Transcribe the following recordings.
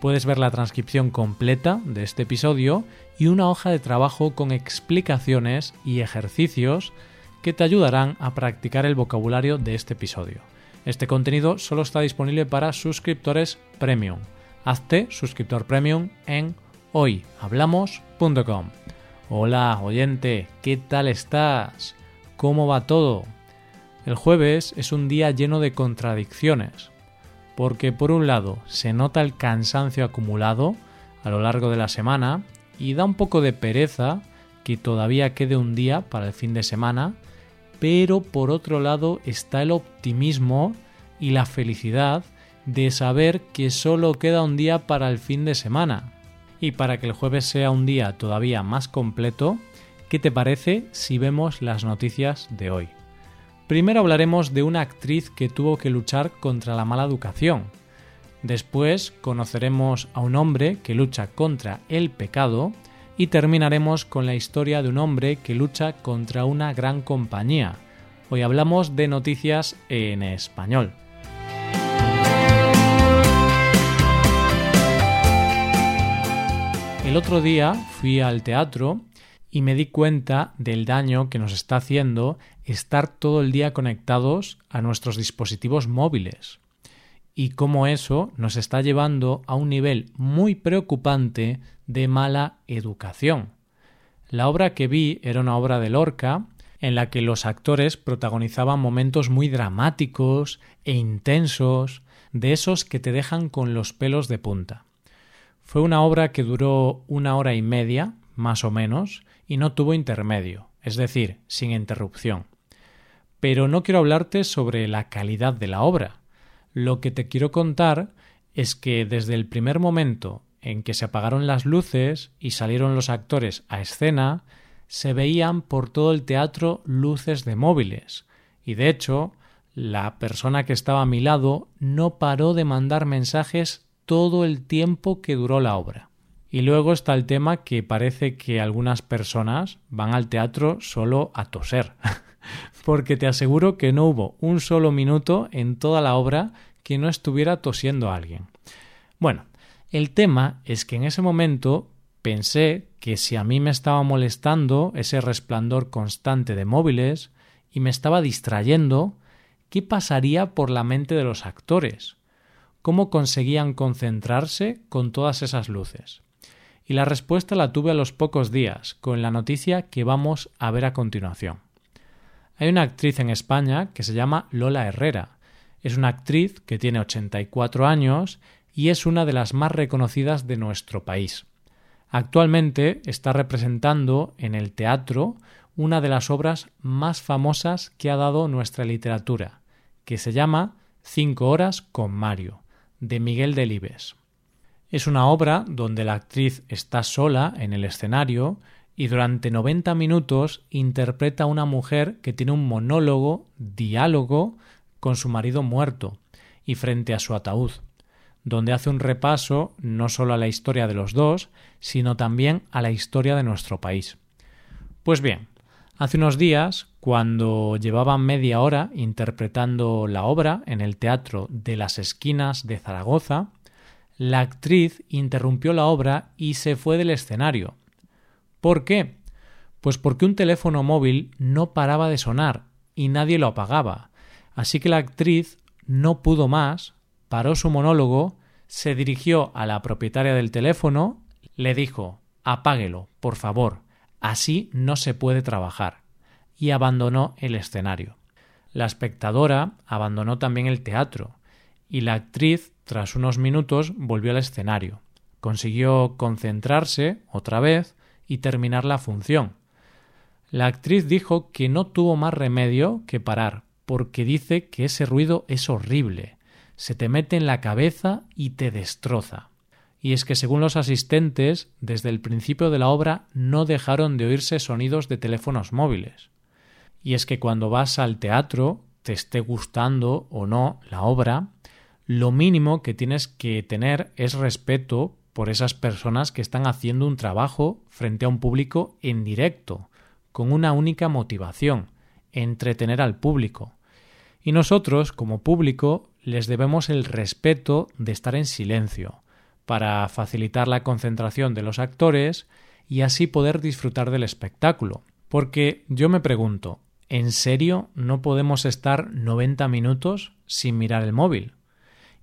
Puedes ver la transcripción completa de este episodio y una hoja de trabajo con explicaciones y ejercicios que te ayudarán a practicar el vocabulario de este episodio. Este contenido solo está disponible para suscriptores premium. Hazte suscriptor premium en hoyhablamos.com. Hola, oyente, ¿qué tal estás? ¿Cómo va todo? El jueves es un día lleno de contradicciones, porque por un lado se nota el cansancio acumulado a lo largo de la semana y da un poco de pereza que todavía quede un día para el fin de semana, pero por otro lado está el optimismo y la felicidad de saber que solo queda un día para el fin de semana. Y para que el jueves sea un día todavía más completo, ¿qué te parece si vemos las noticias de hoy? Primero hablaremos de una actriz que tuvo que luchar contra la mala educación. Después conoceremos a un hombre que lucha contra el pecado y terminaremos con la historia de un hombre que lucha contra una gran compañía. Hoy hablamos de noticias en español. El otro día fui al teatro y me di cuenta del daño que nos está haciendo estar todo el día conectados a nuestros dispositivos móviles y cómo eso nos está llevando a un nivel muy preocupante de mala educación. La obra que vi era una obra de Lorca en la que los actores protagonizaban momentos muy dramáticos e intensos, de esos que te dejan con los pelos de punta. Fue una obra que duró una hora y media, más o menos, y no tuvo intermedio, es decir, sin interrupción. Pero no quiero hablarte sobre la calidad de la obra. Lo que te quiero contar es que desde el primer momento en que se apagaron las luces y salieron los actores a escena, se veían por todo el teatro luces de móviles, y de hecho, la persona que estaba a mi lado no paró de mandar mensajes todo el tiempo que duró la obra. Y luego está el tema que parece que algunas personas van al teatro solo a toser. Porque te aseguro que no hubo un solo minuto en toda la obra que no estuviera tosiendo a alguien. Bueno, el tema es que en ese momento pensé que si a mí me estaba molestando ese resplandor constante de móviles y me estaba distrayendo, ¿qué pasaría por la mente de los actores? cómo conseguían concentrarse con todas esas luces. Y la respuesta la tuve a los pocos días, con la noticia que vamos a ver a continuación. Hay una actriz en España que se llama Lola Herrera. Es una actriz que tiene 84 años y es una de las más reconocidas de nuestro país. Actualmente está representando en el teatro una de las obras más famosas que ha dado nuestra literatura, que se llama Cinco horas con Mario, de Miguel Delibes. Es una obra donde la actriz está sola en el escenario y durante 90 minutos interpreta a una mujer que tiene un monólogo, diálogo, con su marido muerto y frente a su ataúd, donde hace un repaso no solo a la historia de los dos, sino también a la historia de nuestro país. Pues bien, hace unos días, cuando llevaban media hora interpretando la obra en el Teatro de las Esquinas de Zaragoza, la actriz interrumpió la obra y se fue del escenario. ¿Por qué? Pues porque un teléfono móvil no paraba de sonar y nadie lo apagaba. Así que la actriz no pudo más, paró su monólogo, se dirigió a la propietaria del teléfono, le dijo Apáguelo, por favor, así no se puede trabajar y abandonó el escenario. La espectadora abandonó también el teatro, y la actriz, tras unos minutos, volvió al escenario. Consiguió concentrarse otra vez y terminar la función. La actriz dijo que no tuvo más remedio que parar, porque dice que ese ruido es horrible, se te mete en la cabeza y te destroza. y es que según los asistentes, desde el principio de la obra no dejaron de oírse sonidos de teléfonos móviles. Y es que cuando vas al teatro, te esté gustando o no la obra, lo mínimo que tienes que tener es respeto por esas personas que están haciendo un trabajo frente a un público en directo, con una única motivación, entretener al público. Y nosotros, como público, les debemos el respeto de estar en silencio, para facilitar la concentración de los actores y así poder disfrutar del espectáculo. Porque yo me pregunto, ¿en serio no podemos estar 90 minutos sin mirar el móvil?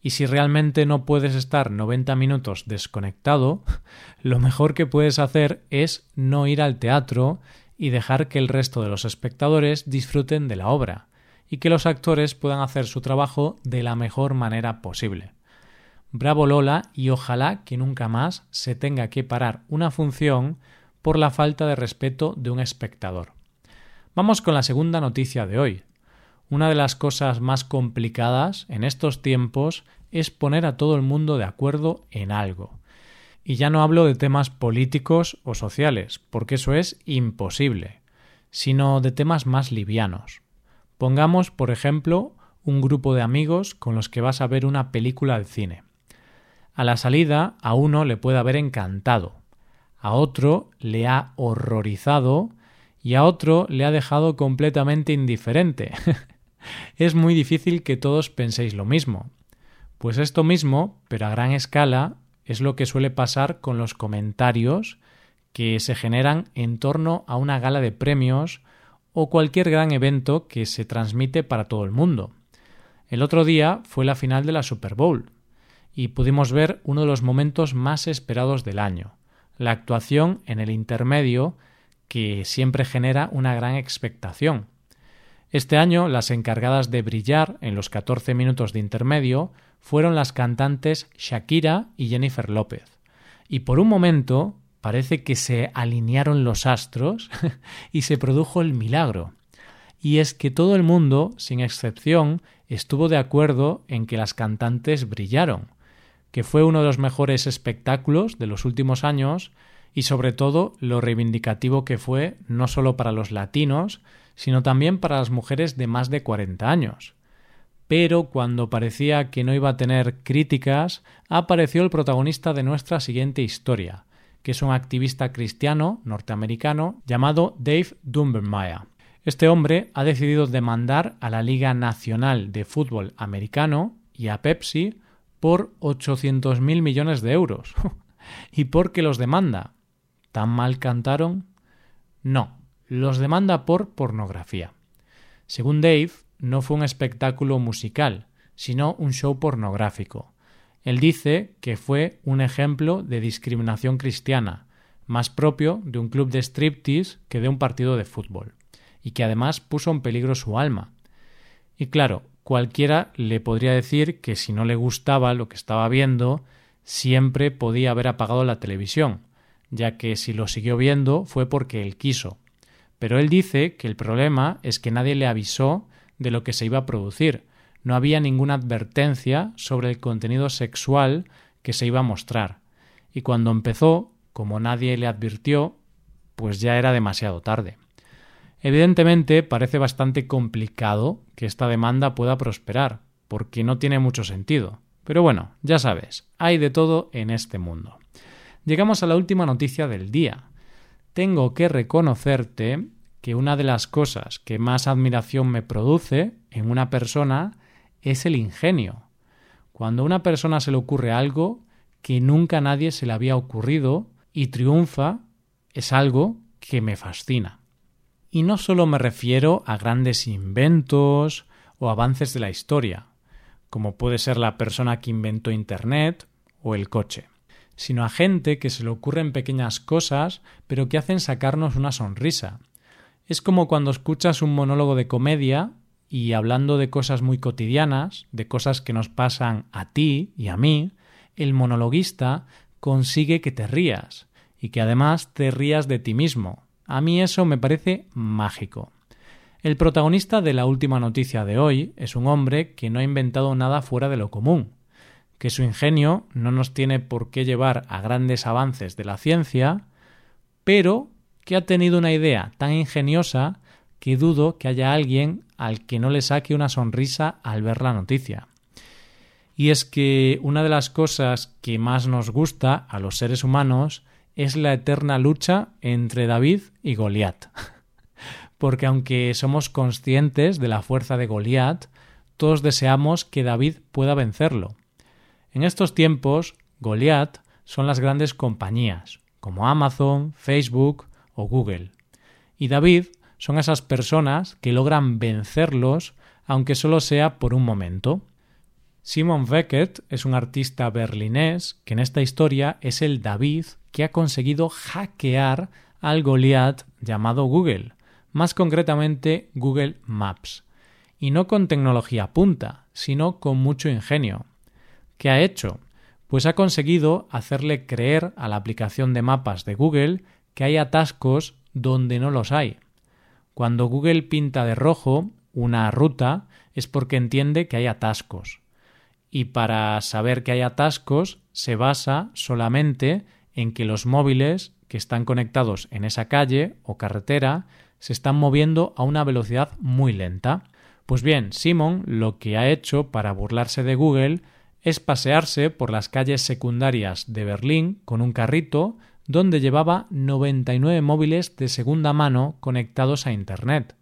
Y si realmente no puedes estar 90 minutos desconectado, lo mejor que puedes hacer es no ir al teatro y dejar que el resto de los espectadores disfruten de la obra y que los actores puedan hacer su trabajo de la mejor manera posible. Bravo Lola y ojalá que nunca más se tenga que parar una función por la falta de respeto de un espectador. Vamos con la segunda noticia de hoy. Una de las cosas más complicadas en estos tiempos es poner a todo el mundo de acuerdo en algo. Y ya no hablo de temas políticos o sociales, porque eso es imposible, sino de temas más livianos. Pongamos, por ejemplo, un grupo de amigos con los que vas a ver una película al cine. A la salida a uno le puede haber encantado, a otro le ha horrorizado y a otro le ha dejado completamente indiferente. es muy difícil que todos penséis lo mismo. Pues esto mismo, pero a gran escala, es lo que suele pasar con los comentarios que se generan en torno a una gala de premios o cualquier gran evento que se transmite para todo el mundo. El otro día fue la final de la Super Bowl y pudimos ver uno de los momentos más esperados del año, la actuación en el intermedio que siempre genera una gran expectación. Este año las encargadas de brillar en los 14 minutos de intermedio fueron las cantantes Shakira y Jennifer López. Y por un momento parece que se alinearon los astros y se produjo el milagro. Y es que todo el mundo, sin excepción, estuvo de acuerdo en que las cantantes brillaron, que fue uno de los mejores espectáculos de los últimos años y sobre todo lo reivindicativo que fue no solo para los latinos, sino también para las mujeres de más de 40 años. Pero cuando parecía que no iba a tener críticas, apareció el protagonista de nuestra siguiente historia, que es un activista cristiano norteamericano llamado Dave Dumbermeyer. Este hombre ha decidido demandar a la Liga Nacional de Fútbol Americano y a Pepsi por 800.000 millones de euros. ¿Y por qué los demanda? ¿Tan mal cantaron? No, los demanda por pornografía. Según Dave, no fue un espectáculo musical, sino un show pornográfico. Él dice que fue un ejemplo de discriminación cristiana, más propio de un club de striptease que de un partido de fútbol, y que además puso en peligro su alma. Y claro, cualquiera le podría decir que si no le gustaba lo que estaba viendo, siempre podía haber apagado la televisión, ya que si lo siguió viendo fue porque él quiso. Pero él dice que el problema es que nadie le avisó de lo que se iba a producir. No había ninguna advertencia sobre el contenido sexual que se iba a mostrar. Y cuando empezó, como nadie le advirtió, pues ya era demasiado tarde. Evidentemente parece bastante complicado que esta demanda pueda prosperar, porque no tiene mucho sentido. Pero bueno, ya sabes, hay de todo en este mundo. Llegamos a la última noticia del día. Tengo que reconocerte que una de las cosas que más admiración me produce en una persona es el ingenio. Cuando a una persona se le ocurre algo que nunca a nadie se le había ocurrido y triunfa, es algo que me fascina. Y no solo me refiero a grandes inventos o avances de la historia, como puede ser la persona que inventó Internet o el coche sino a gente que se le ocurren pequeñas cosas, pero que hacen sacarnos una sonrisa. Es como cuando escuchas un monólogo de comedia y hablando de cosas muy cotidianas, de cosas que nos pasan a ti y a mí, el monologuista consigue que te rías y que además te rías de ti mismo. A mí eso me parece mágico. El protagonista de la última noticia de hoy es un hombre que no ha inventado nada fuera de lo común que su ingenio no nos tiene por qué llevar a grandes avances de la ciencia, pero que ha tenido una idea tan ingeniosa que dudo que haya alguien al que no le saque una sonrisa al ver la noticia. Y es que una de las cosas que más nos gusta a los seres humanos es la eterna lucha entre David y Goliat. Porque aunque somos conscientes de la fuerza de Goliat, todos deseamos que David pueda vencerlo. En estos tiempos, Goliat son las grandes compañías, como Amazon, Facebook o Google. Y David son esas personas que logran vencerlos, aunque solo sea por un momento. Simon Beckett es un artista berlinés que en esta historia es el David que ha conseguido hackear al Goliath llamado Google, más concretamente Google Maps. Y no con tecnología punta, sino con mucho ingenio. ¿Qué ha hecho? Pues ha conseguido hacerle creer a la aplicación de mapas de Google que hay atascos donde no los hay. Cuando Google pinta de rojo una ruta es porque entiende que hay atascos y para saber que hay atascos se basa solamente en que los móviles que están conectados en esa calle o carretera se están moviendo a una velocidad muy lenta. Pues bien, Simon lo que ha hecho para burlarse de Google es pasearse por las calles secundarias de Berlín con un carrito donde llevaba 99 móviles de segunda mano conectados a Internet,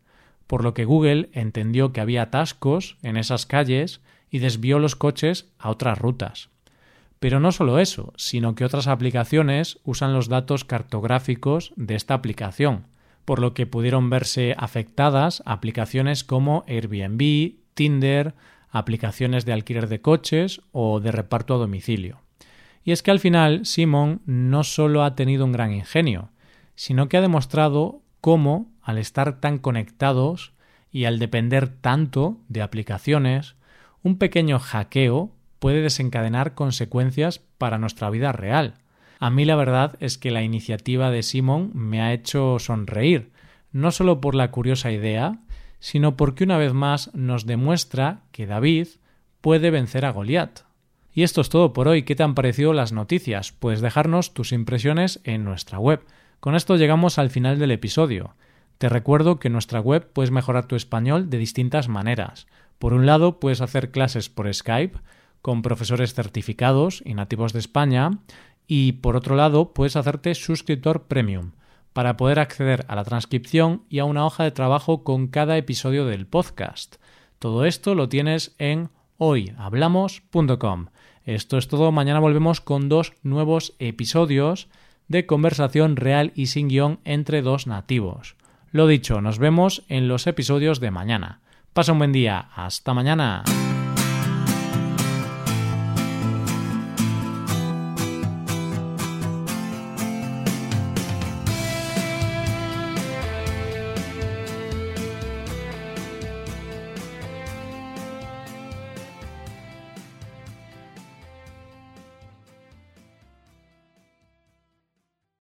por lo que Google entendió que había atascos en esas calles y desvió los coches a otras rutas. Pero no solo eso, sino que otras aplicaciones usan los datos cartográficos de esta aplicación, por lo que pudieron verse afectadas aplicaciones como Airbnb, Tinder, aplicaciones de alquiler de coches o de reparto a domicilio. Y es que al final Simon no solo ha tenido un gran ingenio, sino que ha demostrado cómo, al estar tan conectados y al depender tanto de aplicaciones, un pequeño hackeo puede desencadenar consecuencias para nuestra vida real. A mí la verdad es que la iniciativa de Simon me ha hecho sonreír, no solo por la curiosa idea, sino porque una vez más nos demuestra que David puede vencer a Goliat. Y esto es todo por hoy. ¿Qué te han parecido las noticias? Puedes dejarnos tus impresiones en nuestra web. Con esto llegamos al final del episodio. Te recuerdo que en nuestra web puedes mejorar tu español de distintas maneras. Por un lado, puedes hacer clases por Skype con profesores certificados y nativos de España y por otro lado, puedes hacerte suscriptor premium para poder acceder a la transcripción y a una hoja de trabajo con cada episodio del podcast. Todo esto lo tienes en hoyhablamos.com. Esto es todo, mañana volvemos con dos nuevos episodios de conversación real y sin guion entre dos nativos. Lo dicho, nos vemos en los episodios de mañana. Pasa un buen día. Hasta mañana.